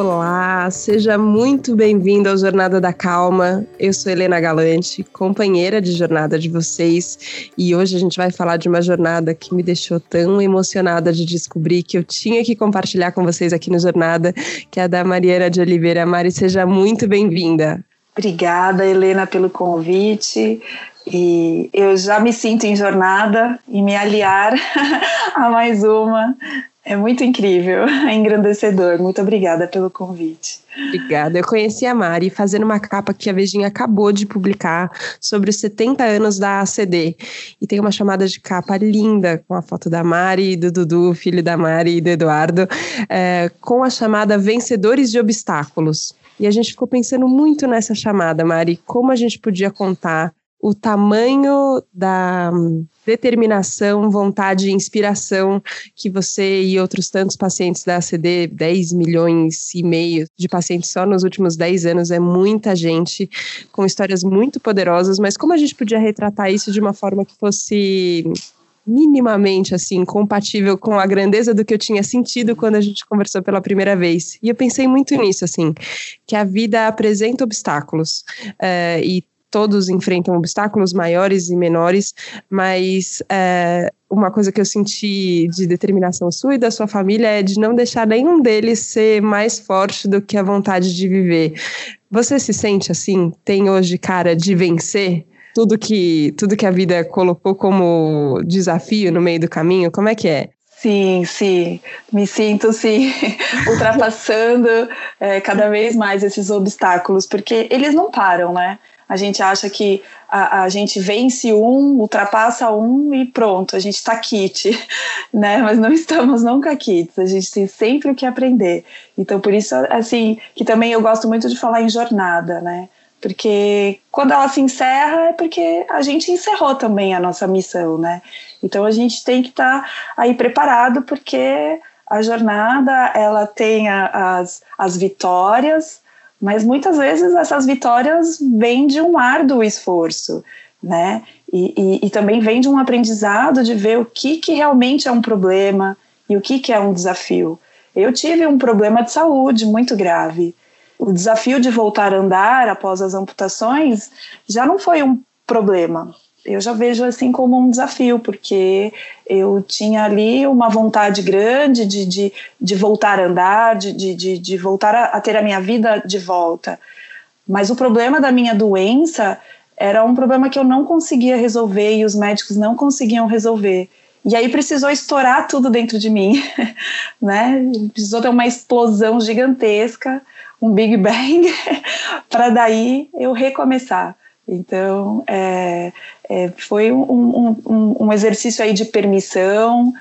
Olá, seja muito bem-vindo ao Jornada da Calma. Eu sou Helena Galante, companheira de jornada de vocês, e hoje a gente vai falar de uma jornada que me deixou tão emocionada de descobrir que eu tinha que compartilhar com vocês aqui no Jornada, que é a da Mariana de Oliveira. Mari, seja muito bem-vinda. Obrigada, Helena, pelo convite. E eu já me sinto em jornada e me aliar a mais uma é muito incrível, é engrandecedor. Muito obrigada pelo convite. Obrigada. Eu conheci a Mari fazendo uma capa que a Vejinha acabou de publicar sobre os 70 anos da ACD. E tem uma chamada de capa linda com a foto da Mari, do Dudu, filho da Mari e do Eduardo, é, com a chamada Vencedores de Obstáculos. E a gente ficou pensando muito nessa chamada, Mari, como a gente podia contar o tamanho da determinação, vontade e inspiração que você e outros tantos pacientes da ACD, 10 milhões e meio de pacientes só nos últimos 10 anos, é muita gente com histórias muito poderosas, mas como a gente podia retratar isso de uma forma que fosse minimamente assim compatível com a grandeza do que eu tinha sentido quando a gente conversou pela primeira vez. E eu pensei muito nisso, assim, que a vida apresenta obstáculos uh, e todos enfrentam obstáculos maiores e menores, mas é, uma coisa que eu senti de determinação sua e da sua família é de não deixar nenhum deles ser mais forte do que a vontade de viver. Você se sente assim? Tem hoje cara de vencer? Tudo que, tudo que a vida colocou como desafio no meio do caminho, como é que é? Sim, sim, me sinto sim ultrapassando é, cada vez mais esses obstáculos, porque eles não param, né? A gente acha que a, a gente vence um, ultrapassa um e pronto, a gente está kit, né? Mas não estamos nunca kits, a gente tem sempre o que aprender. Então, por isso, assim, que também eu gosto muito de falar em jornada, né? Porque quando ela se encerra é porque a gente encerrou também a nossa missão, né? Então a gente tem que estar tá aí preparado porque a jornada ela tem as, as vitórias, mas muitas vezes essas vitórias vêm de um árduo esforço, né? E, e, e, também vem de um aprendizado de ver o que, que realmente é um problema e o que, que é um desafio. Eu tive um problema de saúde muito grave. O desafio de voltar a andar após as amputações já não foi um problema, eu já vejo assim como um desafio, porque eu tinha ali uma vontade grande de, de, de voltar a andar, de, de, de voltar a, a ter a minha vida de volta. Mas o problema da minha doença era um problema que eu não conseguia resolver e os médicos não conseguiam resolver. E aí precisou estourar tudo dentro de mim, né? Precisou ter uma explosão gigantesca, um Big Bang, para daí eu recomeçar. Então, é, é, foi um, um, um, exercício aí de permissão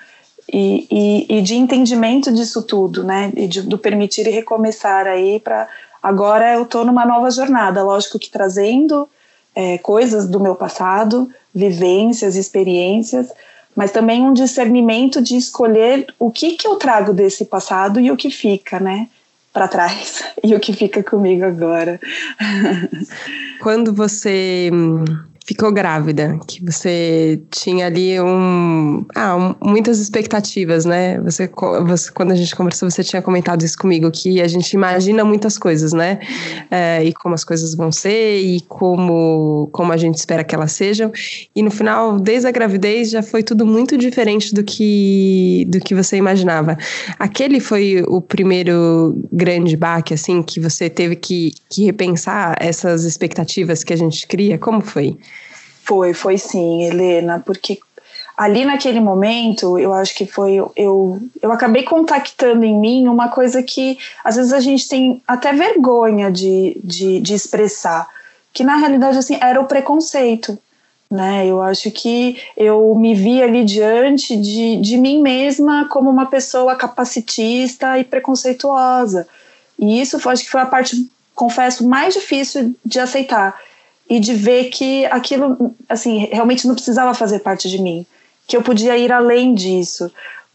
e, e, e, de entendimento disso tudo, né? E de, do permitir e recomeçar aí para agora eu estou numa nova jornada, lógico que trazendo é, coisas do meu passado, vivências, experiências, mas também um discernimento de escolher o que que eu trago desse passado e o que fica, né? Para trás e o que fica comigo agora. Quando você hum, ficou grávida, que você tinha ali um, ah, um, muitas expectativas, né? Você, você, quando a gente conversou, você tinha comentado isso comigo, que a gente imagina muitas coisas, né? É, e como as coisas vão ser e como, como a gente espera que elas sejam. E no final, desde a gravidez, já foi tudo muito diferente do que, do que você imaginava. Aquele foi o primeiro grande baque, assim, que você teve que, que repensar essas expectativas que a gente cria? Como foi? Foi, foi sim, Helena, porque ali naquele momento, eu acho que foi eu eu acabei contactando em mim uma coisa que às vezes a gente tem até vergonha de, de, de expressar, que na realidade assim era o preconceito, né? Eu acho que eu me vi ali diante de, de mim mesma como uma pessoa capacitista e preconceituosa. E isso foi, acho que foi a parte, confesso, mais difícil de aceitar e de ver que aquilo, assim, realmente não precisava fazer parte de mim, que eu podia ir além disso,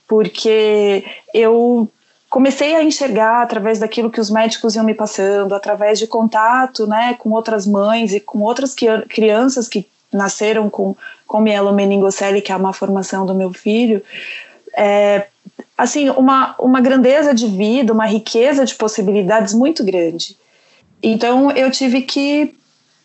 porque eu comecei a enxergar através daquilo que os médicos iam me passando, através de contato, né, com outras mães e com outras crianças que nasceram com, com mielomeningocele, que é uma formação do meu filho, é, assim, uma, uma grandeza de vida, uma riqueza de possibilidades muito grande. Então eu tive que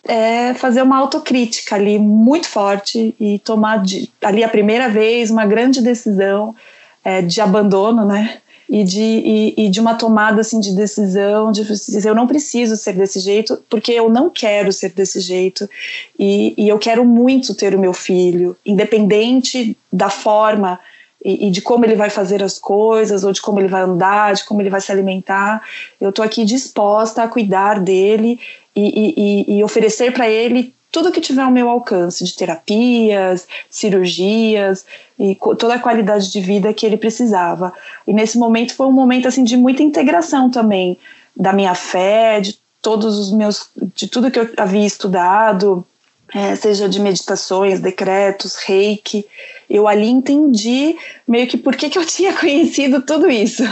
é, fazer uma autocrítica ali muito forte e tomar de, ali a primeira vez uma grande decisão é, de abandono, né? E de, e, e, de uma tomada assim de decisão de eu não preciso ser desse jeito porque eu não quero ser desse jeito e, e eu quero muito ter o meu filho independente da forma e, e, de como ele vai fazer as coisas, ou de como ele vai andar, de como ele vai se alimentar. Eu estou aqui disposta a cuidar dele e, e, e oferecer para ele tudo que tiver ao meu alcance, de terapias, cirurgias e toda a qualidade de vida que ele precisava. E nesse momento foi um momento assim de muita integração também da minha fé, de todos os meus, de tudo que eu havia estudado, é, seja de meditações, decretos, reiki, eu ali entendi meio que por que, que eu tinha conhecido tudo isso.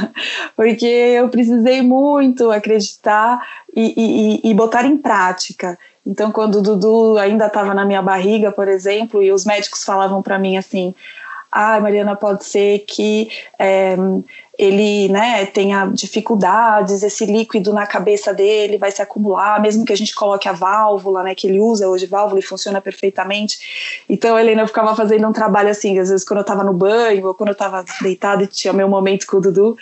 Porque eu precisei muito acreditar e, e, e botar em prática. Então, quando o Dudu ainda estava na minha barriga, por exemplo, e os médicos falavam para mim assim: ah, Mariana, pode ser que é, ele né, tenha dificuldades, esse líquido na cabeça dele vai se acumular, mesmo que a gente coloque a válvula, né, que ele usa hoje válvula e funciona perfeitamente. Então a Helena ficava fazendo um trabalho assim, às vezes quando eu estava no banho, ou quando eu estava deitada e tinha meu momento com o Dudu,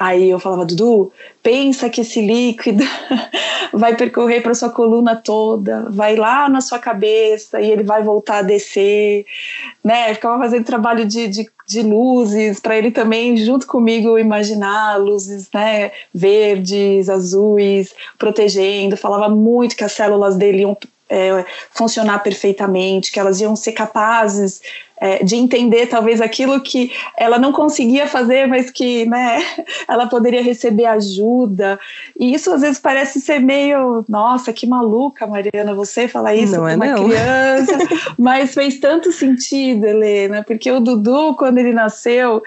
Aí eu falava, Dudu, pensa que esse líquido vai percorrer para sua coluna toda, vai lá na sua cabeça e ele vai voltar a descer, né? Eu ficava fazendo trabalho de, de, de luzes para ele também, junto comigo, imaginar luzes, né? Verdes, azuis, protegendo. Falava muito que as células dele iam é, funcionar perfeitamente, que elas iam ser capazes é, de entender talvez aquilo que ela não conseguia fazer, mas que né, ela poderia receber ajuda. E isso às vezes parece ser meio, nossa, que maluca, Mariana, você falar isso não com é uma não. criança, mas fez tanto sentido, Helena, porque o Dudu, quando ele nasceu,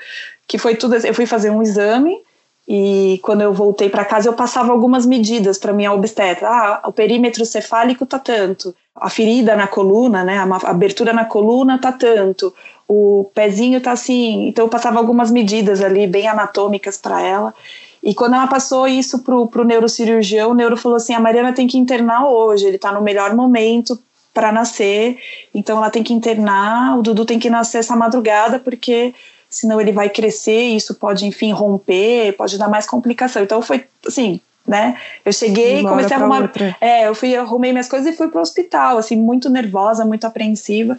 que foi tudo, eu fui fazer um exame e quando eu voltei para casa, eu passava algumas medidas para minha obstetra. Ah, o perímetro cefálico tá tanto, a ferida na coluna, né, a abertura na coluna tá tanto, o pezinho tá assim. Então eu passava algumas medidas ali bem anatômicas para ela. E quando ela passou isso pro, pro neurocirurgião, o neuro falou assim: a Mariana tem que internar hoje, ele tá no melhor momento para nascer, então ela tem que internar, o Dudu tem que nascer essa madrugada, porque senão ele vai crescer isso pode, enfim, romper, pode dar mais complicação. Então foi assim, né? Eu cheguei e comecei a arrumar. É, eu fui, arrumei minhas coisas e fui pro hospital, assim, muito nervosa, muito apreensiva.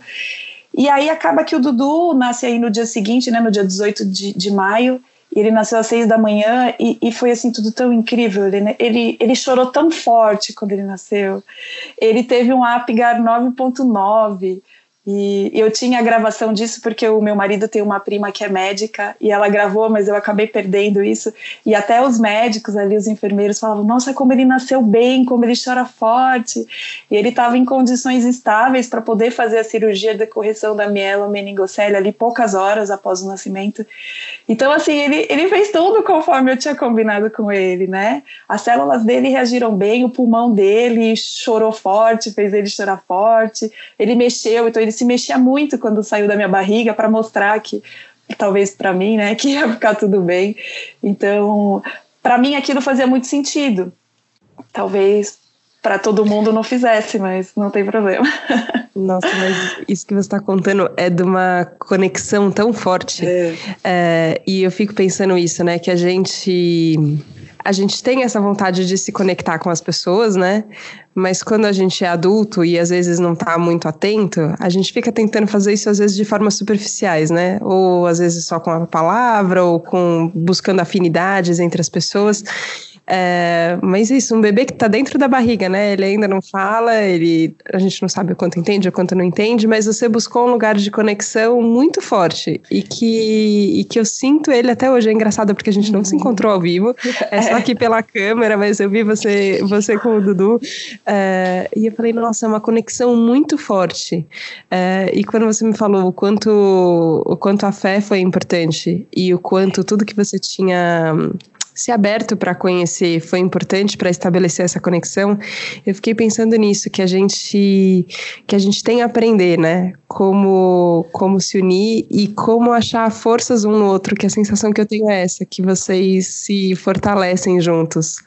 E aí acaba que o Dudu nasce aí no dia seguinte, né, no dia 18 de, de maio, e ele nasceu às seis da manhã e, e foi assim tudo tão incrível. Ele, ele, ele chorou tão forte quando ele nasceu. Ele teve um Apgar 9.9 e eu tinha a gravação disso porque o meu marido tem uma prima que é médica e ela gravou, mas eu acabei perdendo isso. E até os médicos ali, os enfermeiros, falavam: Nossa, como ele nasceu bem, como ele chora forte. E ele estava em condições estáveis para poder fazer a cirurgia de correção da mielomeningocele ali poucas horas após o nascimento. Então, assim, ele, ele fez tudo conforme eu tinha combinado com ele, né? As células dele reagiram bem, o pulmão dele chorou forte, fez ele chorar forte, ele mexeu, então ele se mexia muito quando saiu da minha barriga para mostrar que talvez para mim, né, que ia ficar tudo bem. Então, para mim aquilo fazia muito sentido. Talvez para todo mundo não fizesse, mas não tem problema. Nossa, mas isso que você está contando é de uma conexão tão forte. É. É, e eu fico pensando isso, né? Que a gente a gente tem essa vontade de se conectar com as pessoas, né? Mas quando a gente é adulto e às vezes não está muito atento, a gente fica tentando fazer isso às vezes de formas superficiais, né? Ou às vezes só com a palavra, ou com buscando afinidades entre as pessoas. É, mas isso, um bebê que está dentro da barriga, né? Ele ainda não fala, ele, a gente não sabe o quanto entende, o quanto não entende, mas você buscou um lugar de conexão muito forte e que, e que eu sinto ele até hoje. É engraçado porque a gente não se encontrou ao vivo, é só aqui pela câmera, mas eu vi você, você com o Dudu é, e eu falei, nossa, é uma conexão muito forte. É, e quando você me falou o quanto, o quanto a fé foi importante e o quanto tudo que você tinha se aberto para conhecer foi importante para estabelecer essa conexão. Eu fiquei pensando nisso, que a gente que a gente tem a aprender, né? Como como se unir e como achar forças um no outro, que a sensação que eu tenho é essa, que vocês se fortalecem juntos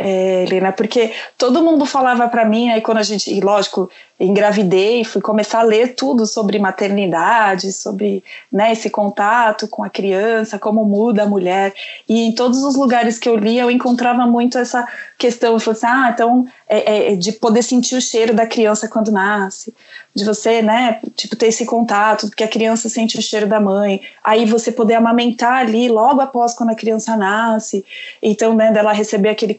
é, Helena, porque todo mundo falava para mim, aí quando a gente, e lógico, engravidei, fui começar a ler tudo sobre maternidade, sobre né, esse contato com a criança, como muda a mulher, e em todos os lugares que eu lia eu encontrava muito essa questão, eu assim, ah, então, é, é, de poder sentir o cheiro da criança quando nasce, de você, né, tipo, ter esse contato, porque a criança sente o cheiro da mãe, aí você poder amamentar ali logo após quando a criança nasce, então, né, dela receber aquele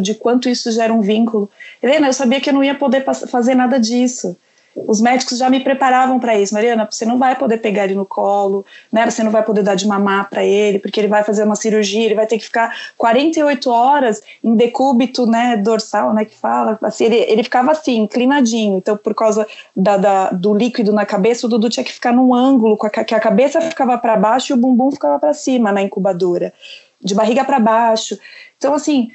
de quanto isso gera um vínculo. Helena, eu sabia que eu não ia poder fazer nada disso. Os médicos já me preparavam para isso. Mariana, você não vai poder pegar ele no colo, né? Você não vai poder dar de mamar para ele, porque ele vai fazer uma cirurgia, ele vai ter que ficar 48 horas em decúbito, né, dorsal, né, que fala. Assim, ele, ele ficava assim, inclinadinho. Então, por causa da, da, do líquido na cabeça, o Dudu tinha que ficar num ângulo, com a, que a cabeça ficava para baixo e o bumbum ficava para cima na incubadora, de barriga para baixo. Então, assim,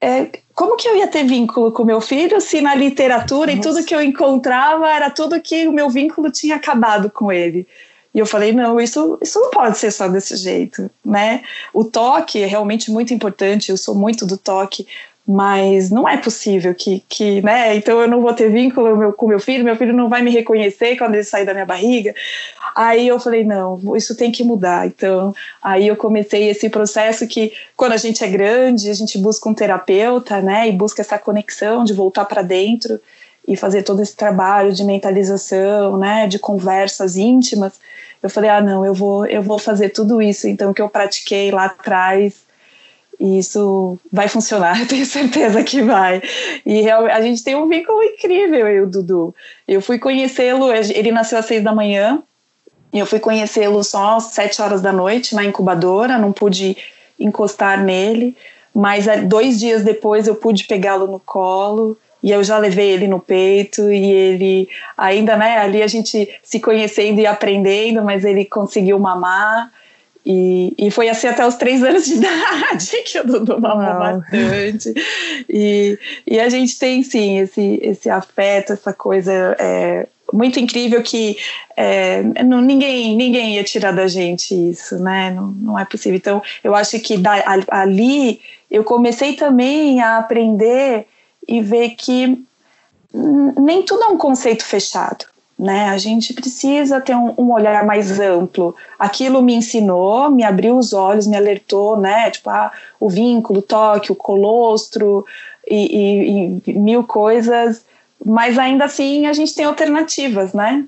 é, como que eu ia ter vínculo com meu filho se na literatura Nossa. e tudo que eu encontrava era tudo que o meu vínculo tinha acabado com ele? E eu falei, não, isso, isso não pode ser só desse jeito, né? O toque é realmente muito importante, eu sou muito do toque, mas não é possível que, que né? Então eu não vou ter vínculo meu, com meu filho, meu filho não vai me reconhecer quando ele sair da minha barriga. Aí eu falei, não, isso tem que mudar. Então, aí eu comecei esse processo que quando a gente é grande, a gente busca um terapeuta, né? E busca essa conexão de voltar para dentro e fazer todo esse trabalho de mentalização, né? De conversas íntimas. Eu falei, ah, não, eu vou, eu vou fazer tudo isso, então que eu pratiquei lá atrás e isso vai funcionar, eu tenho certeza que vai. E a gente tem um vínculo incrível, eu e o Dudu. Eu fui conhecê-lo, ele nasceu às seis da manhã, e eu fui conhecê-lo só às sete horas da noite na incubadora, não pude encostar nele, mas dois dias depois eu pude pegá-lo no colo, e eu já levei ele no peito e ele ainda, né, ali a gente se conhecendo e aprendendo, mas ele conseguiu mamar e, e foi assim até os três anos de idade que o Dudu mamou bastante. E, e a gente tem sim esse, esse afeto, essa coisa é, muito incrível que é, não, ninguém, ninguém ia tirar da gente isso, né? Não, não é possível. Então, eu acho que da, ali eu comecei também a aprender e ver que nem tudo é um conceito fechado né? A gente precisa ter um, um, olhar mais amplo. Aquilo me ensinou, me abriu os olhos, me alertou, né? Tipo, ah, o vínculo, o toque, o colostro e, e, e mil coisas. Mas ainda assim a gente tem alternativas, né?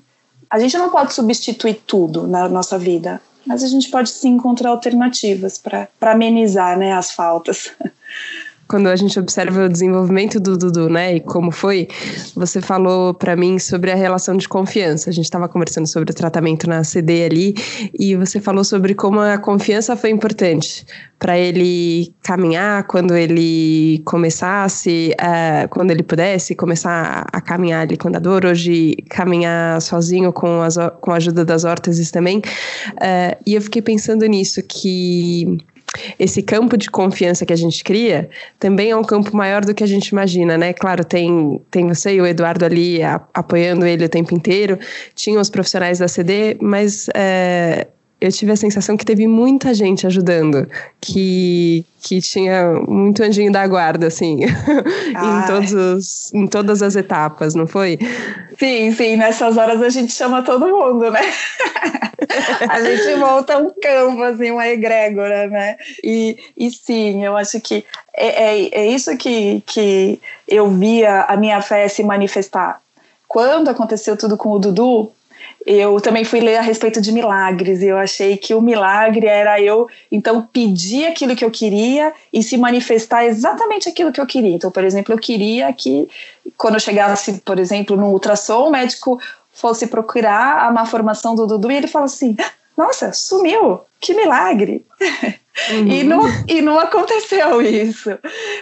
A gente não pode substituir tudo na nossa vida, mas a gente pode sim encontrar alternativas para amenizar né, as faltas. quando a gente observa o desenvolvimento do Dudu, né, e como foi, você falou para mim sobre a relação de confiança. A gente estava conversando sobre o tratamento na CD ali, e você falou sobre como a confiança foi importante para ele caminhar quando ele começasse, uh, quando ele pudesse começar a caminhar ali com a dor, hoje caminhar sozinho com, as, com a ajuda das órteses também. Uh, e eu fiquei pensando nisso, que esse campo de confiança que a gente cria também é um campo maior do que a gente imagina, né? Claro, tem, tem você e o Eduardo ali a, apoiando ele o tempo inteiro, tinha os profissionais da CD, mas é, eu tive a sensação que teve muita gente ajudando, que, que tinha muito anjinho da guarda, assim, em, todos os, em todas as etapas, não foi? Sim, sim, nessas horas a gente chama todo mundo, né? a gente volta um campo, assim, uma egrégora, né? E, e sim, eu acho que é, é, é isso que, que eu via a minha fé se manifestar. Quando aconteceu tudo com o Dudu, eu também fui ler a respeito de milagres e eu achei que o milagre era eu então pedir aquilo que eu queria e se manifestar exatamente aquilo que eu queria. Então, por exemplo, eu queria que quando eu chegasse, por exemplo, no ultrassom, o médico fosse procurar a má formação do Dudu e ele fala assim: "Nossa, sumiu. Que milagre!" Uhum. E, não, e não aconteceu isso.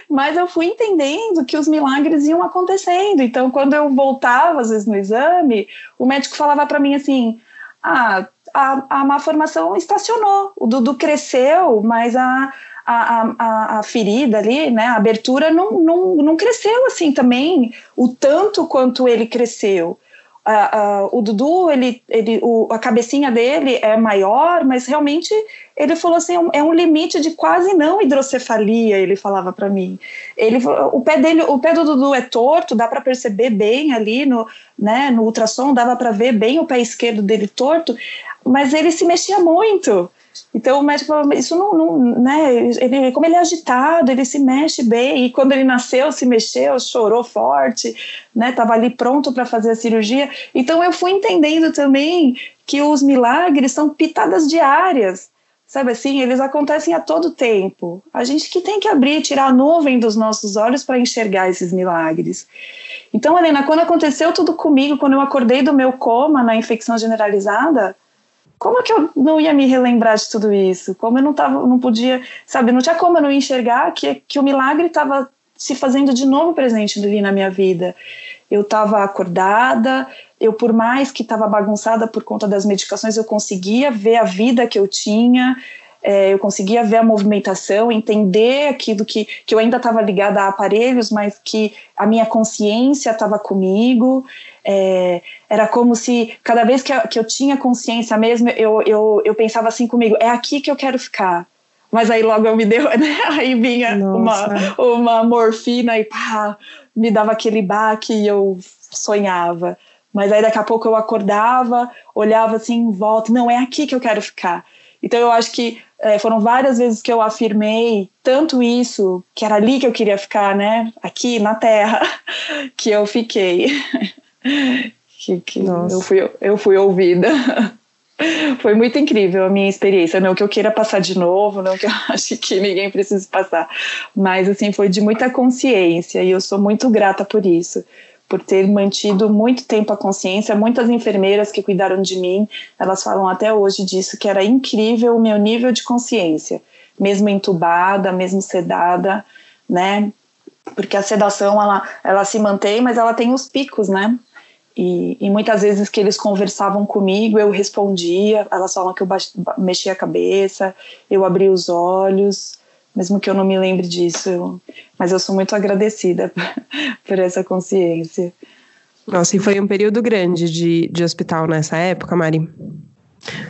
Mas eu fui entendendo que os milagres iam acontecendo. Então, quando eu voltava, às vezes, no exame, o médico falava para mim assim: Ah, a, a má formação estacionou. O Dudu cresceu, mas a, a, a, a, ferida ali, né, a abertura não, não, não cresceu assim também, o tanto quanto ele cresceu. Uh, uh, o Dudu, ele, ele, o, a cabecinha dele é maior, mas realmente ele falou assim, é um, é um limite de quase não hidrocefalia, ele falava para mim. Ele, o pé dele, o pé do Dudu é torto, dá para perceber bem ali no, né, no ultrassom, dava para ver bem o pé esquerdo dele torto, mas ele se mexia muito. Então o médico falou, isso não, não né, ele, como ele é agitado, ele se mexe bem, e quando ele nasceu, se mexeu, chorou forte, né, estava ali pronto para fazer a cirurgia. Então eu fui entendendo também que os milagres são pitadas diárias, sabe assim, eles acontecem a todo tempo. A gente que tem que abrir, tirar a nuvem dos nossos olhos para enxergar esses milagres. Então, Helena, quando aconteceu tudo comigo, quando eu acordei do meu coma na infecção generalizada, como que eu não ia me relembrar de tudo isso? Como eu não tava, não podia, sabe, não tinha como eu não enxergar que, que o milagre estava se fazendo de novo presente ali na minha vida. Eu estava acordada, eu por mais que estava bagunçada por conta das medicações, eu conseguia ver a vida que eu tinha, é, eu conseguia ver a movimentação, entender aquilo que, que eu ainda estava ligada a aparelhos, mas que a minha consciência estava comigo. É, era como se cada vez que eu, que eu tinha consciência mesmo, eu, eu, eu pensava assim comigo: é aqui que eu quero ficar. Mas aí logo eu me deu, né? Aí vinha uma, uma morfina e pá, me dava aquele baque e eu sonhava. Mas aí daqui a pouco eu acordava, olhava assim em volta, não, é aqui que eu quero ficar. Então eu acho que é, foram várias vezes que eu afirmei tanto isso, que era ali que eu queria ficar, né? Aqui na Terra, que eu fiquei. que, que eu, fui, eu fui ouvida. Foi muito incrível a minha experiência. Não que eu queira passar de novo, não que eu ache que ninguém precise passar, mas assim foi de muita consciência e eu sou muito grata por isso por ter mantido muito tempo a consciência. Muitas enfermeiras que cuidaram de mim, elas falam até hoje disso, que era incrível o meu nível de consciência, mesmo entubada, mesmo sedada, né? Porque a sedação, ela, ela se mantém, mas ela tem os picos, né? E, e muitas vezes que eles conversavam comigo, eu respondia, elas falam que eu mexia a cabeça, eu abria os olhos, mesmo que eu não me lembre disso. Eu, mas eu sou muito agradecida por essa consciência. Nossa, e foi um período grande de, de hospital nessa época, Mari?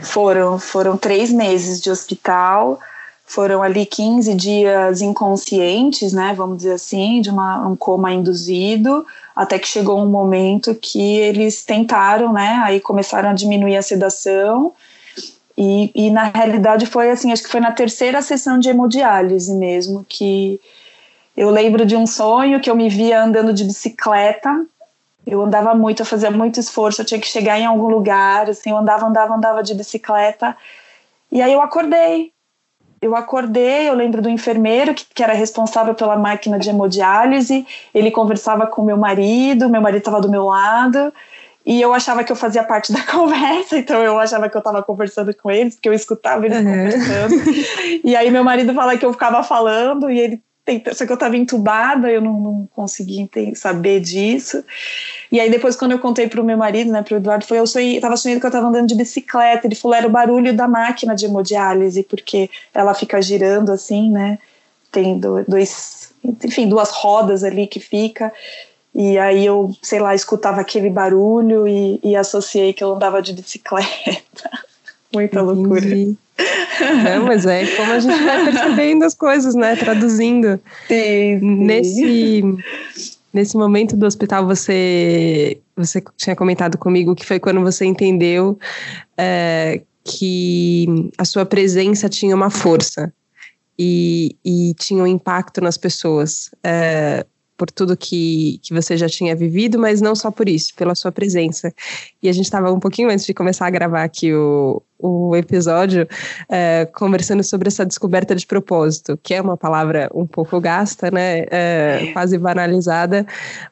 Foram, foram três meses de hospital, foram ali 15 dias inconscientes, né, vamos dizer assim, de uma, um coma induzido, até que chegou um momento que eles tentaram, né, aí começaram a diminuir a sedação, e, e, na realidade foi assim, acho que foi na terceira sessão de hemodiálise mesmo que eu lembro de um sonho que eu me via andando de bicicleta. Eu andava muito, eu fazia muito esforço, eu tinha que chegar em algum lugar, assim, eu andava, andava, andava de bicicleta. E aí eu acordei. Eu acordei, eu lembro do enfermeiro que, que era responsável pela máquina de hemodiálise. Ele conversava com meu marido, meu marido estava do meu lado e eu achava que eu fazia parte da conversa, então eu achava que eu estava conversando com eles, porque eu escutava eles uhum. conversando. E aí meu marido fala que eu ficava falando e ele tenta, só que eu estava entubada, eu não, não conseguia saber disso. E aí depois quando eu contei para o meu marido, né, para o Eduardo, foi eu sonhei, tava sonhando que eu estava andando de bicicleta. Ele falou era o barulho da máquina de hemodiálise, porque ela fica girando assim, né? Tem dois, enfim, duas rodas ali que fica. E aí eu, sei lá, escutava aquele barulho e, e associei que eu andava de bicicleta. Muita Entendi. loucura. Não, mas é como a gente vai percebendo as coisas, né? Traduzindo. Sim, sim. Nesse, nesse momento do hospital, você, você tinha comentado comigo que foi quando você entendeu é, que a sua presença tinha uma força e, e tinha um impacto nas pessoas. É, por tudo que, que você já tinha vivido, mas não só por isso, pela sua presença. E a gente estava um pouquinho antes de começar a gravar aqui o, o episódio, é, conversando sobre essa descoberta de propósito, que é uma palavra um pouco gasta, né, é, quase banalizada,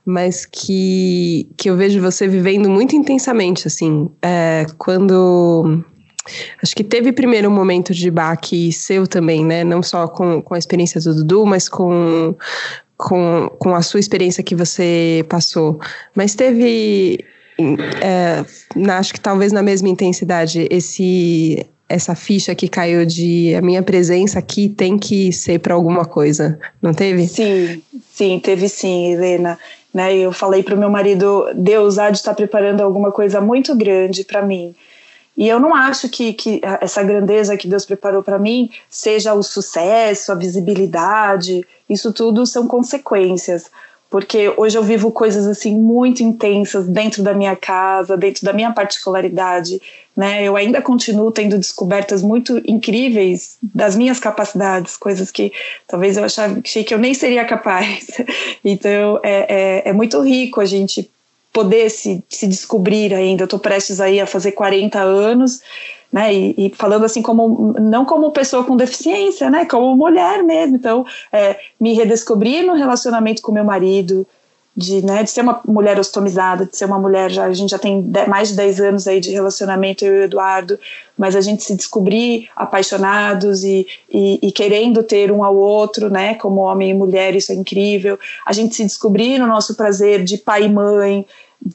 mas que, que eu vejo você vivendo muito intensamente, assim, é, quando Acho que teve primeiro um momento de baque seu também, né? Não só com, com a experiência do Dudu, mas com, com, com a sua experiência que você passou, mas teve é, acho que talvez na mesma intensidade, esse essa ficha que caiu de a minha presença aqui tem que ser para alguma coisa, não teve? Sim, sim, teve sim, Helena. Né, eu falei para o meu marido, Deus há de estar preparando alguma coisa muito grande para mim. E eu não acho que, que essa grandeza que Deus preparou para mim seja o sucesso, a visibilidade, isso tudo são consequências. Porque hoje eu vivo coisas assim muito intensas dentro da minha casa, dentro da minha particularidade, né? Eu ainda continuo tendo descobertas muito incríveis das minhas capacidades, coisas que talvez eu achei que eu nem seria capaz. Então é, é, é muito rico a gente poder se, se descobrir ainda. Eu estou prestes aí a fazer 40 anos, né? E, e, falando assim como não como pessoa com deficiência, né? Como mulher mesmo. Então, é, me redescobrir no relacionamento com meu marido, de, né, de ser uma mulher ostomizada, de ser uma mulher já a gente já tem mais de 10 anos aí de relacionamento eu e o Eduardo, mas a gente se descobrir apaixonados e, e, e, querendo ter um ao outro, né, como homem e mulher, isso é incrível. A gente se descobrir no nosso prazer de pai e mãe,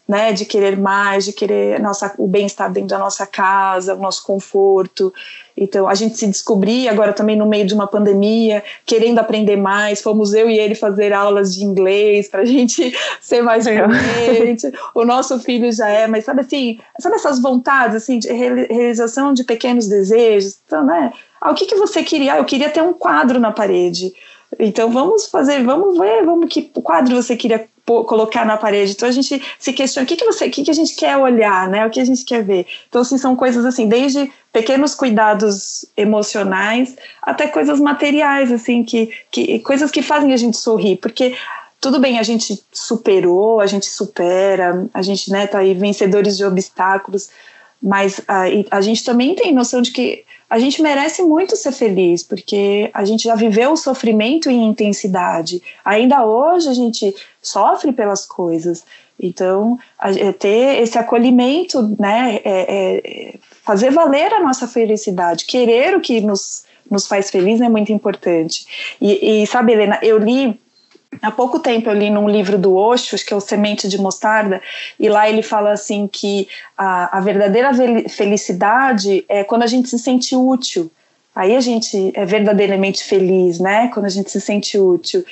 né, de querer mais, de querer nossa, o bem-estar dentro da nossa casa, o nosso conforto. Então, a gente se descobrir agora também no meio de uma pandemia, querendo aprender mais. Fomos eu e ele fazer aulas de inglês para a gente ser mais fluente. o nosso filho já é, mas sabe assim, sabe essas vontades assim de realização de pequenos desejos, então, né? Ah, o que que você queria? Ah, eu queria ter um quadro na parede. Então vamos fazer, vamos ver, vamos que quadro você queria colocar na parede. Então a gente se questiona o que, que você, o que, que a gente quer olhar, né? O que a gente quer ver. Então assim são coisas assim, desde pequenos cuidados emocionais até coisas materiais, assim que, que coisas que fazem a gente sorrir, porque tudo bem, a gente superou, a gente supera, a gente né, tá aí vencedores de obstáculos, mas a, a gente também tem noção de que a gente merece muito ser feliz, porque a gente já viveu o sofrimento em intensidade. Ainda hoje a gente sofre pelas coisas. Então, é, ter esse acolhimento, né, é, é, fazer valer a nossa felicidade, querer o que nos, nos faz feliz é muito importante. E, e sabe, Helena, eu li Há pouco tempo eu li num livro do Osho, que é o Semente de Mostarda, e lá ele fala assim que a, a verdadeira felicidade é quando a gente se sente útil. Aí a gente é verdadeiramente feliz, né? Quando a gente se sente útil.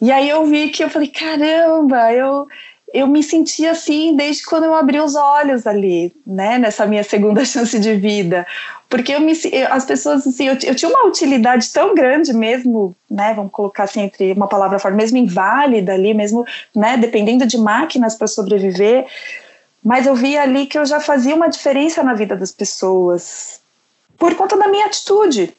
E aí eu vi que eu falei, caramba, eu eu me senti assim desde quando eu abri os olhos ali, né, nessa minha segunda chance de vida, porque eu me, as pessoas assim, eu, eu, tinha uma utilidade tão grande mesmo, né, vamos colocar assim entre uma palavra forte, mesmo inválida ali, mesmo, né, dependendo de máquinas para sobreviver, mas eu vi ali que eu já fazia uma diferença na vida das pessoas por conta da minha atitude,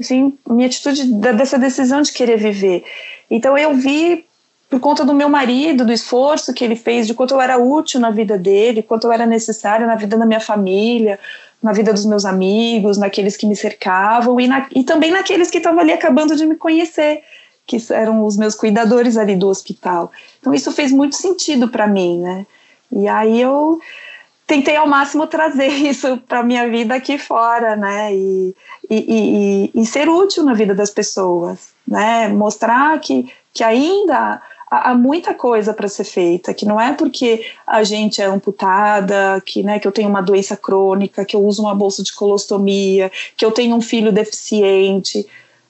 assim, minha atitude dessa decisão de querer viver. Então eu vi por conta do meu marido, do esforço que ele fez, de quanto eu era útil na vida dele, quanto eu era necessária na vida da minha família, na vida dos meus amigos, naqueles que me cercavam e, na, e também naqueles que estavam ali acabando de me conhecer, que eram os meus cuidadores ali do hospital. Então isso fez muito sentido para mim, né? E aí eu tentei ao máximo trazer isso para minha vida aqui fora, né? E, e, e, e ser útil na vida das pessoas, né? Mostrar que, que ainda há, muita coisa para ser feita, que não é porque a gente é amputada, que, né, que eu tenho uma doença crônica, que eu uso uma bolsa de colostomia, que eu tenho um filho deficiente,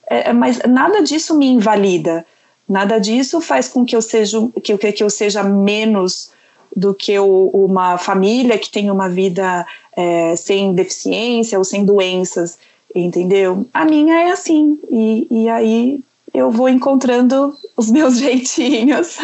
é, é mas nada disso me invalida, nada disso faz com que eu seja, que, que eu seja menos do que uma família que tem uma vida é, sem deficiência ou sem doenças, entendeu? A minha é assim, e, e aí eu vou encontrando os meus jeitinhos.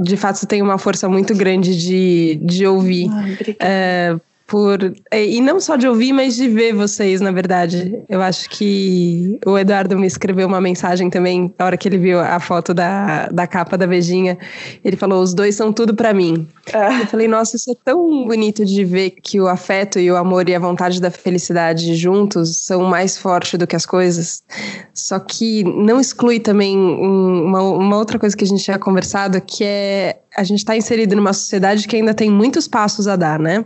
De fato, você tem uma força muito grande de, de ouvir. Ai, por é, e não só de ouvir, mas de ver vocês, na verdade. Eu acho que o Eduardo me escreveu uma mensagem também, na hora que ele viu a foto da, da capa da Vejinha. Ele falou: os dois são tudo para mim. É. Eu falei, nossa, isso é tão bonito de ver que o afeto e o amor e a vontade da felicidade juntos são mais fortes do que as coisas. Só que não exclui também uma, uma outra coisa que a gente tinha conversado, que é a gente está inserido numa sociedade que ainda tem muitos passos a dar, né?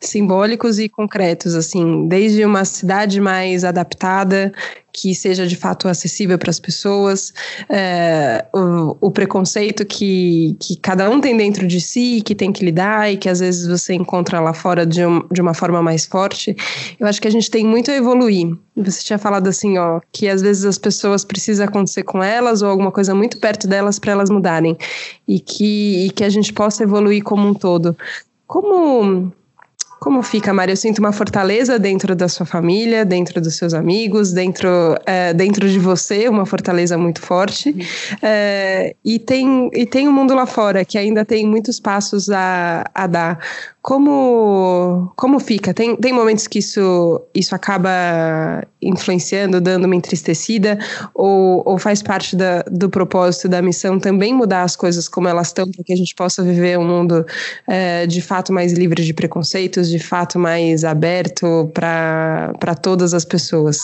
Simbólicos e concretos, assim, desde uma cidade mais adaptada, que seja de fato acessível para as pessoas, é, o, o, preconceito que, que cada um tem dentro de si, que tem que lidar e que às vezes você encontra lá fora de, um, de uma forma mais forte. Eu acho que a gente tem muito a evoluir. Você tinha falado assim, ó, que às vezes as pessoas precisam acontecer com elas ou alguma coisa muito perto delas para elas mudarem e que, e que a gente possa evoluir como um todo. Como como fica, Mari? Eu sinto uma fortaleza dentro da sua família, dentro dos seus amigos, dentro, é, dentro de você, uma fortaleza muito forte. É, e, tem, e tem um mundo lá fora, que ainda tem muitos passos a, a dar. Como, como fica? Tem, tem momentos que isso, isso acaba influenciando, dando uma entristecida? Ou, ou faz parte da, do propósito da missão também mudar as coisas como elas estão, para que a gente possa viver um mundo é, de fato mais livre de preconceitos, de fato mais aberto para todas as pessoas?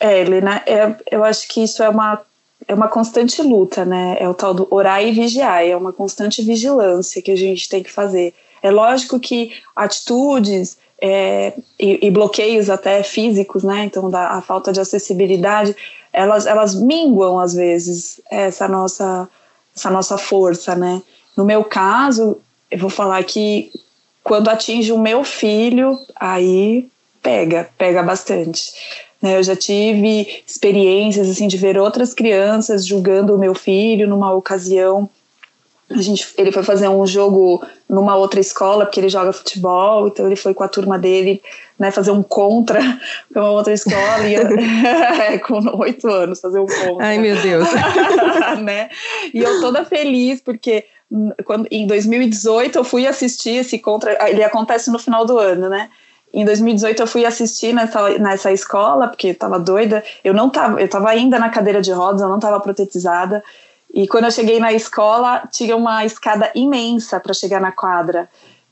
É, Helena, é, eu acho que isso é uma é uma constante luta, né? É o tal do orar e vigiar, é uma constante vigilância que a gente tem que fazer. É lógico que atitudes é, e, e, bloqueios até físicos, né? Então, da, a falta de acessibilidade, elas, elas minguam às vezes essa nossa, essa nossa força, né? No meu caso, eu vou falar que quando atinge o meu filho, aí pega, pega bastante. Né? Eu já tive experiências assim de ver outras crianças julgando o meu filho numa ocasião a gente, ele foi fazer um jogo numa outra escola, porque ele joga futebol, então ele foi com a turma dele né, fazer um contra com uma outra escola, e eu, é, com oito anos, fazer um contra. Ai, meu Deus. né? E eu toda feliz, porque quando, em 2018 eu fui assistir esse contra, ele acontece no final do ano, né? Em 2018 eu fui assistir nessa, nessa escola, porque eu tava doida, eu não tava, eu tava ainda na cadeira de rodas, eu não tava protetizada, e quando eu cheguei na escola, tinha uma escada imensa para chegar na quadra.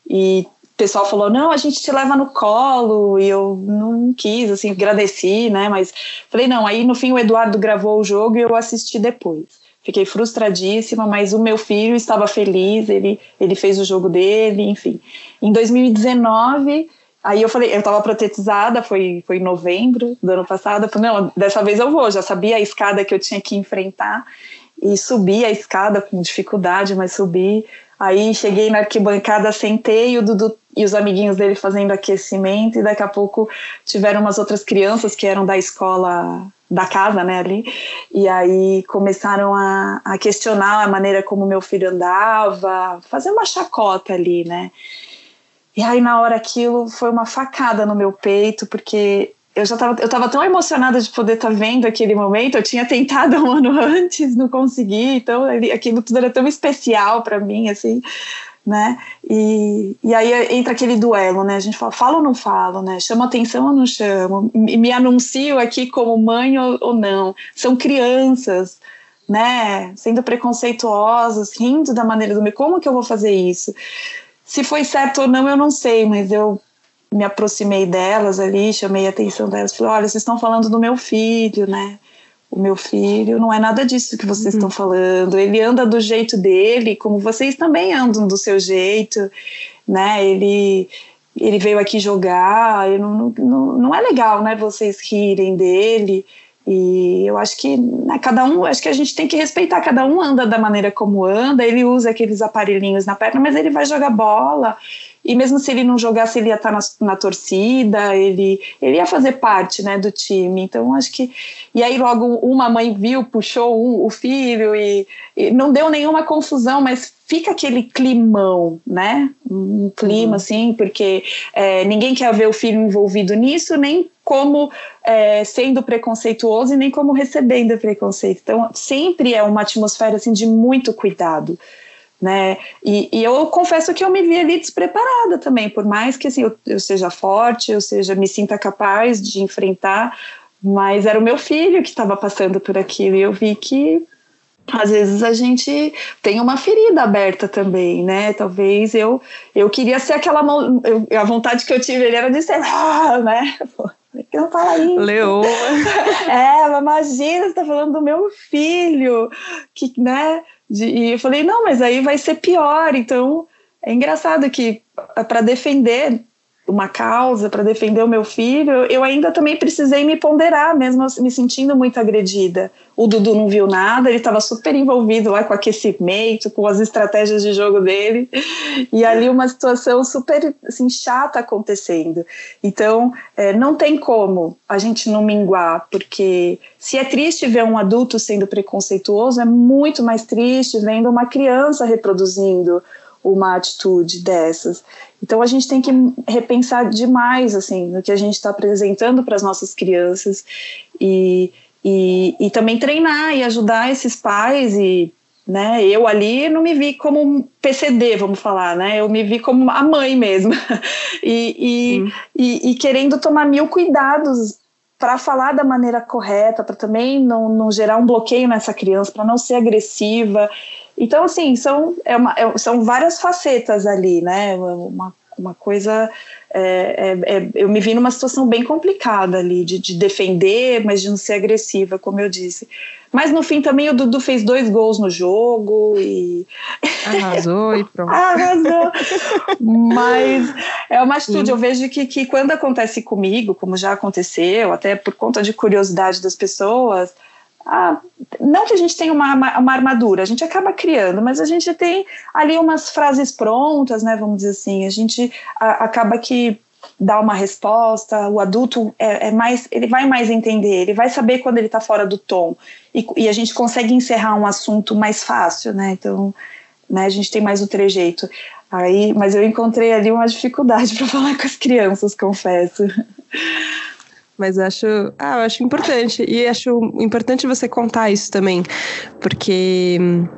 E o pessoal falou: não, a gente te leva no colo. E eu não quis, assim, agradeci, né? Mas falei: não. Aí no fim o Eduardo gravou o jogo e eu assisti depois. Fiquei frustradíssima, mas o meu filho estava feliz, ele, ele fez o jogo dele, enfim. Em 2019. Aí eu falei, eu estava protetizada, foi, foi em novembro do ano passado. Eu falei, não, dessa vez eu vou, já sabia a escada que eu tinha que enfrentar e subi a escada com dificuldade, mas subi. Aí cheguei na arquibancada, sentei o Dudu e os amiguinhos dele fazendo aquecimento, e daqui a pouco tiveram umas outras crianças que eram da escola da casa, né, ali, e aí começaram a, a questionar a maneira como meu filho andava, fazer uma chacota ali, né. E aí na hora aquilo foi uma facada no meu peito, porque eu já estava eu tava tão emocionada de poder estar tá vendo aquele momento. Eu tinha tentado um ano antes, não consegui. Então, aquilo tudo era tão especial para mim, assim, né? E, e aí entra aquele duelo, né? A gente fala, falo ou não falo, né? Chamo atenção ou não chamo? Me, me anuncio aqui como mãe ou, ou não? São crianças, né? Sendo preconceituosas, rindo da maneira do meu. Como que eu vou fazer isso? Se foi certo ou não, eu não sei, mas eu me aproximei delas ali, chamei a atenção delas, falei, olha, vocês estão falando do meu filho, né? O meu filho não é nada disso que vocês uhum. estão falando. Ele anda do jeito dele, como vocês também andam do seu jeito, né? Ele ele veio aqui jogar, não, não, não é legal, né? Vocês rirem dele. E eu acho que né, cada um, acho que a gente tem que respeitar, cada um anda da maneira como anda, ele usa aqueles aparelhinhos na perna, mas ele vai jogar bola, e mesmo se ele não jogasse, ele ia estar na, na, torcida, ele, ele ia fazer parte né, do time. Então, acho que. E aí, logo, uma mãe viu, puxou um, o filho, e, e, não deu nenhuma confusão, mas fica aquele climão, né? Um clima, uhum. assim, porque é, ninguém quer ver o filho envolvido nisso, nem como é, sendo preconceituoso e nem como recebendo preconceito. Então, sempre é uma atmosfera assim, de muito cuidado né? E, e, eu confesso que eu me vi ali despreparada também, por mais que assim, eu, eu seja forte, eu seja me sinta capaz de enfrentar, mas era o meu filho que estava passando por aquilo e eu vi que às vezes a gente tem uma ferida aberta também, né? Talvez eu eu queria ser aquela eu, a vontade que eu tive ele era de ser, ah, né? Que não fala isso? Leoa. É, mas imagina, você tá falando do meu filho, que, né? De, e eu falei, não, mas aí vai ser pior. Então, é engraçado que para defender uma causa, para defender o meu filho, eu ainda também precisei me ponderar, mesmo me sentindo muito agredida. O Dudu não viu nada, ele estava super envolvido lá com aquecimento, com as estratégias de jogo dele, e ali uma situação super assim, chata acontecendo. Então, é, não tem como a gente não minguar, porque se é triste ver um adulto sendo preconceituoso, é muito mais triste vendo uma criança reproduzindo uma atitude dessas. Então a gente tem que repensar demais assim no que a gente está apresentando para as nossas crianças e, e, e, também treinar e ajudar esses pais e né, eu ali não me vi como um PCD, vamos falar, né? Eu me vi como a mãe mesmo e, e, e querendo tomar mil cuidados para falar da maneira correta, para também não, não gerar um bloqueio nessa criança, para não ser agressiva então, assim, são, é uma, é, são várias facetas ali, né? Uma, uma coisa. É, é, é, eu me vi numa situação bem complicada ali, de, de, defender, mas de não ser agressiva, como eu disse. Mas no fim também o Dudu fez dois gols no jogo e. Arrasou e pronto. Arrasou. mas é uma atitude. Sim. Eu vejo que, que quando acontece comigo, como já aconteceu, até por conta de curiosidade das pessoas ah, não que a gente tenha uma, uma armadura, a gente acaba criando, mas a gente tem ali umas frases prontas, né? Vamos dizer assim, a gente a, acaba que dá uma resposta, o adulto é, é, mais, ele vai mais entender, ele vai saber quando ele está fora do tom e, e, a gente consegue encerrar um assunto mais fácil, né? Então, né, a gente tem mais o trejeito. Aí, mas eu encontrei ali uma dificuldade para falar com as crianças, confesso. Mas acho, ah, acho importante. E acho importante você contar isso também, porque hum,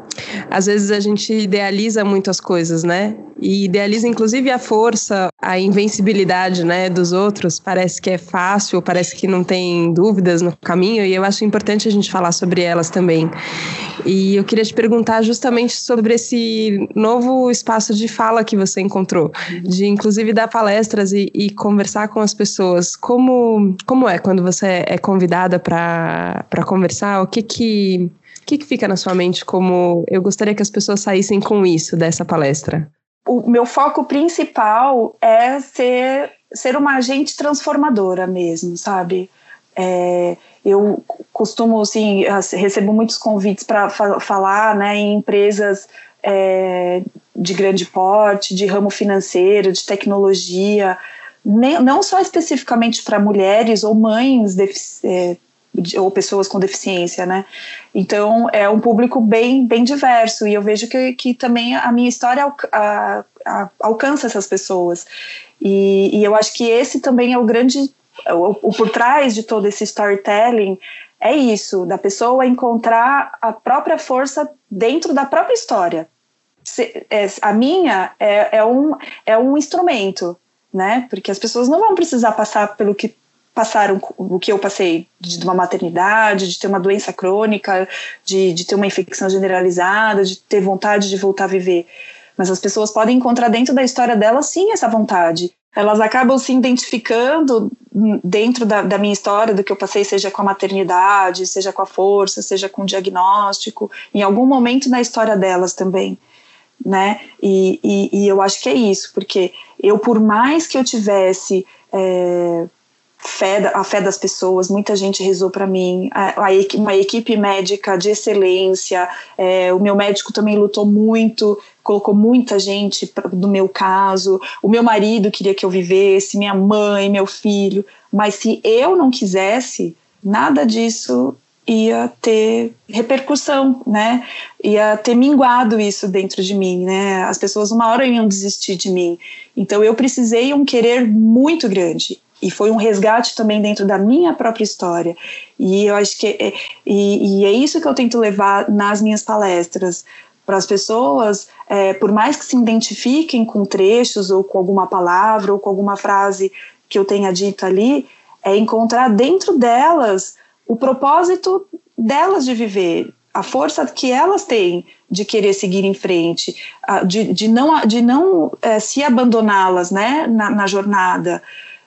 às vezes a gente idealiza muito as coisas, né? E idealiza inclusive a força, a invencibilidade, né, dos outros. Parece que é fácil, parece que não tem dúvidas no caminho, e eu acho importante a gente falar sobre elas também. E eu queria te perguntar justamente sobre esse novo espaço de fala que você encontrou, de inclusive dar palestras e, e conversar com as pessoas. Como, como é quando você é convidada para conversar? O que que que, que fica na sua mente como eu gostaria que as pessoas saíssem com isso dessa palestra? O meu foco principal é ser, ser uma agente transformadora mesmo, sabe? É, eu costumo, assim, recebo muitos convites para fa falar né, em empresas é, de grande porte, de ramo financeiro, de tecnologia, nem, não só especificamente para mulheres ou mães é, ou pessoas com deficiência, né? Então é um público bem, bem diverso e eu vejo que, que também a minha história a, a, alcança essas pessoas e, e, eu acho que esse também é o grande, o, o por trás de todo esse storytelling é isso, da pessoa encontrar a própria força dentro da própria história. Se, é, a minha é, é, um, é um instrumento, né? Porque as pessoas não vão precisar passar pelo que passaram o que eu passei de uma maternidade, de ter uma doença crônica, de, de ter uma infecção generalizada, de ter vontade de voltar a viver. Mas as pessoas podem encontrar dentro da história delas, sim, essa vontade. Elas acabam se identificando dentro da, da minha história, do que eu passei, seja com a maternidade, seja com a força, seja com o diagnóstico, em algum momento na história delas também né? E, e, e, eu acho que é isso, porque eu, por mais que eu tivesse é, fé, a fé das pessoas, muita gente rezou para mim, a, a, uma equipe médica de excelência, é, o meu médico também lutou muito, colocou muita gente no meu caso, o meu marido queria que eu vivesse, minha mãe, meu filho, mas se eu não quisesse, nada disso ia ter repercussão, né? Ia ter minguado isso dentro de mim, né? As pessoas uma hora iam desistir de mim. Então eu precisei um querer muito grande e foi um resgate também dentro da minha própria história. E eu acho que é, e, e é isso que eu tento levar nas minhas palestras para as pessoas, é, por mais que se identifiquem com trechos ou com alguma palavra ou com alguma frase que eu tenha dito ali, é encontrar dentro delas o propósito delas de viver, a força que elas têm de querer seguir em frente, de, de não, de não é, se abandoná-las né, na, na jornada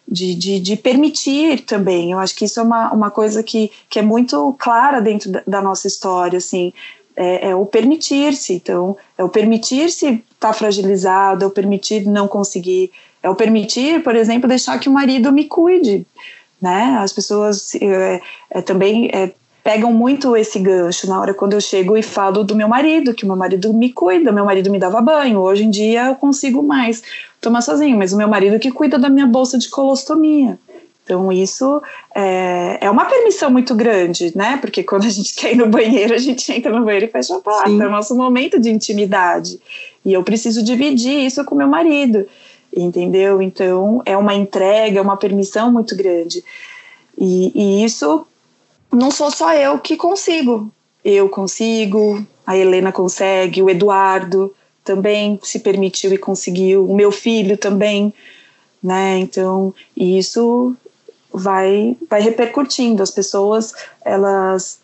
de, de, de, permitir também. Eu acho que isso é uma, uma coisa que, que é muito clara dentro da, da nossa história, assim, é, é o permitir-se. Então, é o permitir-se estar tá fragilizado, é o permitir não conseguir É o permitir, por exemplo, deixar que o marido me cuide, né? As pessoas é, é, também é, pegam muito esse gancho na hora quando eu chego e falo do meu marido, que o meu marido me cuida, meu marido me dava banho. Hoje em dia eu consigo mais tomar sozinho, mas o meu marido que cuida da minha bolsa de colostomia. Então, isso é, é, uma permissão muito grande, né? Porque quando a gente quer ir no banheiro, a gente entra no banheiro e fecha a porta. Sim. É o nosso momento de intimidade. E eu preciso dividir isso com meu marido, entendeu? Então, é uma entrega, é uma permissão muito grande. E, e isso não sou só eu que consigo. Eu consigo, a Helena consegue, o Eduardo também se permitiu e conseguiu, o meu filho também, né? Então, isso vai, vai repercutindo. As pessoas elas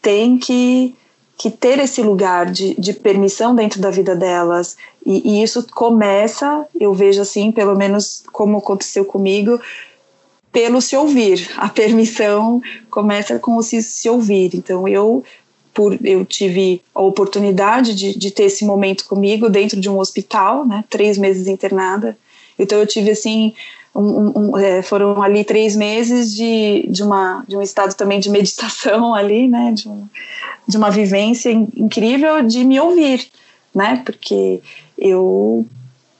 têm que, que ter esse lugar de, de permissão dentro da vida delas. E, e isso começa, eu vejo assim, pelo menos como aconteceu comigo, pelo se ouvir. A permissão começa com o se, se ouvir. Então eu por eu tive a oportunidade de, de ter esse momento comigo dentro de um hospital, né, três meses internada. Então eu tive assim um, um, é, foram ali três meses de, de, uma, de um estado também de meditação ali, né, de, um, de uma vivência incrível de me ouvir, né, porque eu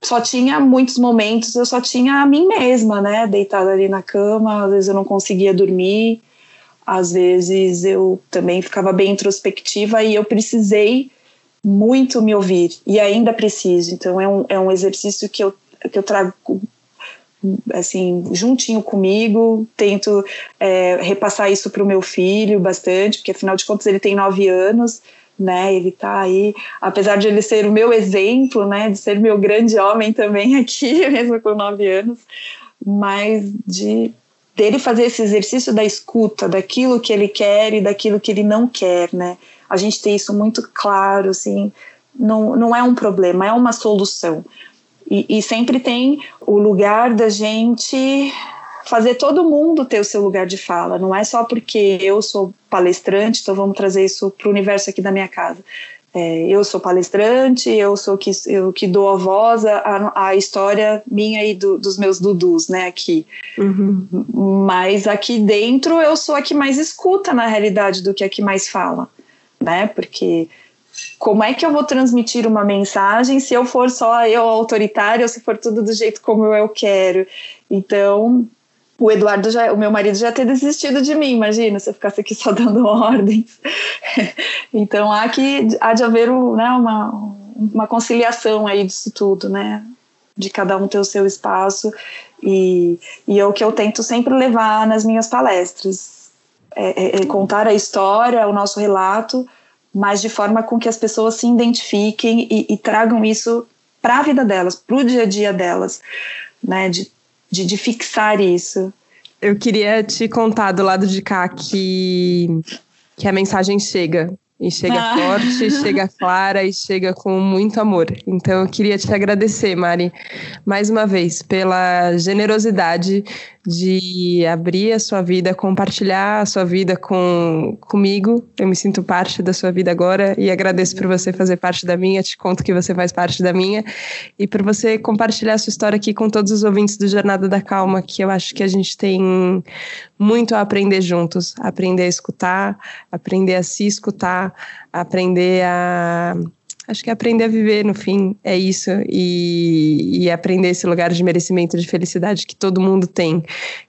só tinha muitos momentos, eu só tinha a mim mesma, né, deitada ali na cama, às vezes eu não conseguia dormir, às vezes eu também ficava bem introspectiva e eu precisei muito me ouvir, e ainda preciso, então é um, é um exercício que eu, que eu trago assim juntinho comigo tento é, repassar isso para o meu filho bastante porque afinal de contas ele tem nove anos né ele está aí apesar de ele ser o meu exemplo né de ser meu grande homem também aqui mesmo com nove anos mas de dele fazer esse exercício da escuta daquilo que ele quer e daquilo que ele não quer né. A gente tem isso muito claro assim não, não é um problema é uma solução. E, e sempre tem o lugar da gente fazer todo mundo ter o seu lugar de fala. Não é só porque eu sou palestrante, então vamos trazer isso para o universo aqui da minha casa. É, eu sou palestrante, eu sou que eu que dou a voz à, à história minha e do, dos meus dudus, né, aqui. Uhum. Mas aqui dentro eu sou a que mais escuta na realidade do que a que mais fala, né? Porque como é que eu vou transmitir uma mensagem se eu for só eu autoritária ou se for tudo do jeito como eu quero? Então, o Eduardo já, o meu marido já ter desistido de mim, imagina, se eu ficasse aqui só dando ordens. então há que há de haver né, uma, uma conciliação aí disso tudo, né? De cada um ter o seu espaço e, e é o que eu tento sempre levar nas minhas palestras, é, é, é contar a história, o nosso relato mas de forma com que as pessoas se identifiquem e, e tragam isso para a vida delas, para o dia a dia delas, né? De, de, de, fixar isso. Eu queria te contar do lado de cá que, que a mensagem chega. E chega ah. forte, chega clara e chega com muito amor. Então eu queria te agradecer, Mari, mais uma vez, pela generosidade de abrir a sua vida, compartilhar a sua vida com comigo. Eu me sinto parte da sua vida agora e agradeço por você fazer parte da minha. Te conto que você faz parte da minha e por você compartilhar a sua história aqui com todos os ouvintes do Jornada da Calma, que eu acho que a gente tem muito a aprender juntos, aprender a escutar, aprender a se escutar, aprender a acho que aprender a viver no fim é isso. E, e, aprender esse lugar de merecimento de felicidade que todo mundo tem.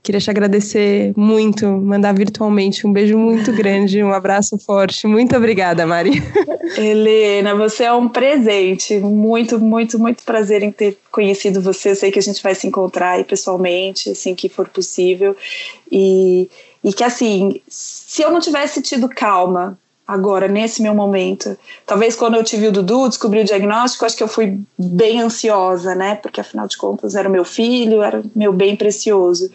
Queria te agradecer muito mandar virtualmente um beijo muito grande um abraço forte. Muito obrigada Mari. Helena você é um presente. Muito muito muito prazer em ter conhecido você. Eu sei que a gente vai se encontrar aí pessoalmente assim que for possível. E e que assim se eu não tivesse tido calma agora, nesse meu momento. Talvez quando eu tive o Dudu, descobri o diagnóstico, acho que eu fui bem ansiosa, né? Porque afinal de contas era meu filho, era meu bem precioso.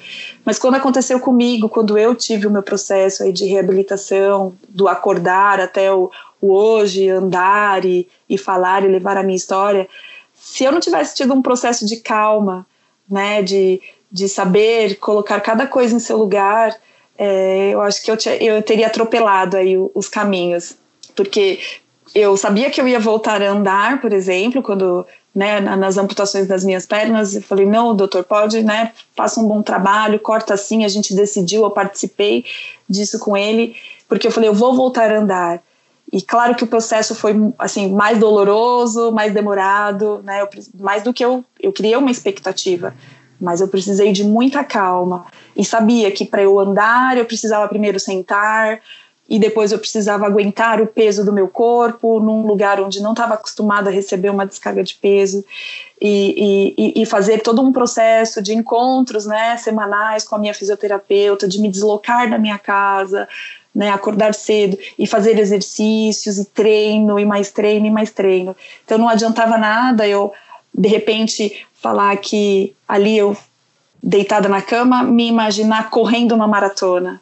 Mas quando aconteceu comigo, quando eu tive o meu processo aí de reabilitação, do acordar até o, o hoje, andar e, e falar e levar a minha história, se eu não tivesse tido um processo de calma, né? De, de saber colocar cada coisa em seu lugar, é, eu acho que eu, eu teria atropelado aí os caminhos, porque eu sabia que eu ia voltar a andar, por exemplo, quando né, nas amputações das minhas pernas. Eu falei, não, doutor, pode, né, faça um bom trabalho, corta assim. A gente decidiu, eu participei disso com ele, porque eu falei, eu vou voltar a andar. E claro que o processo foi assim mais doloroso, mais demorado, né? Eu, mais do que eu eu criei uma expectativa, mas eu precisei de muita calma e sabia que para eu andar eu precisava primeiro sentar, e depois eu precisava aguentar o peso do meu corpo num lugar onde não estava acostumada a receber uma descarga de peso e, e, e, fazer todo um processo de encontros né, semanais com a minha fisioterapeuta, de me deslocar da minha casa, né, acordar cedo e fazer exercícios e treino e mais treino e mais treino. Então não adiantava nada eu de repente falar que ali eu deitada na cama me imaginar correndo uma maratona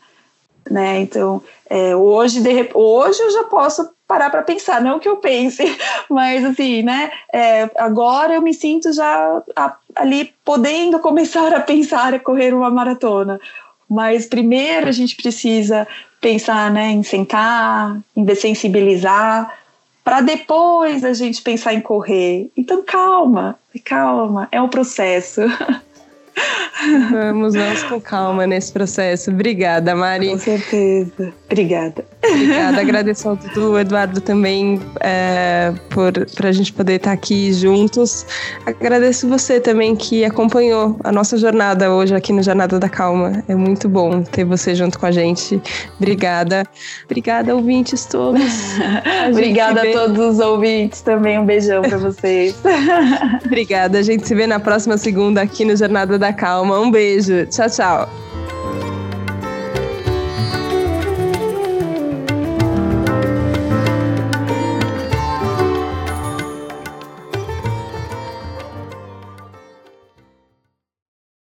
né? Então, é, hoje, de, hoje eu já posso parar para pensar, não que eu pense, mas assim, né? É, agora eu me sinto já a, ali podendo começar a pensar a correr uma maratona. Mas primeiro a gente precisa pensar, né, em sentar, em dessensibilizar, para depois a gente pensar em correr. Então calma, calma, é um processo. Vamos, vamos com calma nesse processo. Obrigada, Mari. Com certeza. Obrigada. Obrigada. Agradeço ao Dudu, Eduardo também é, por a gente poder estar aqui juntos. Agradeço você também que acompanhou a nossa jornada hoje aqui no Jornada da Calma. É muito bom ter você junto com a gente. Obrigada. Obrigada, ouvintes todos. A Obrigada a todos os ouvintes também. Um beijão para vocês. Obrigada. A gente se vê na próxima segunda aqui no Jornada da Calma. Um beijo. Tchau, tchau.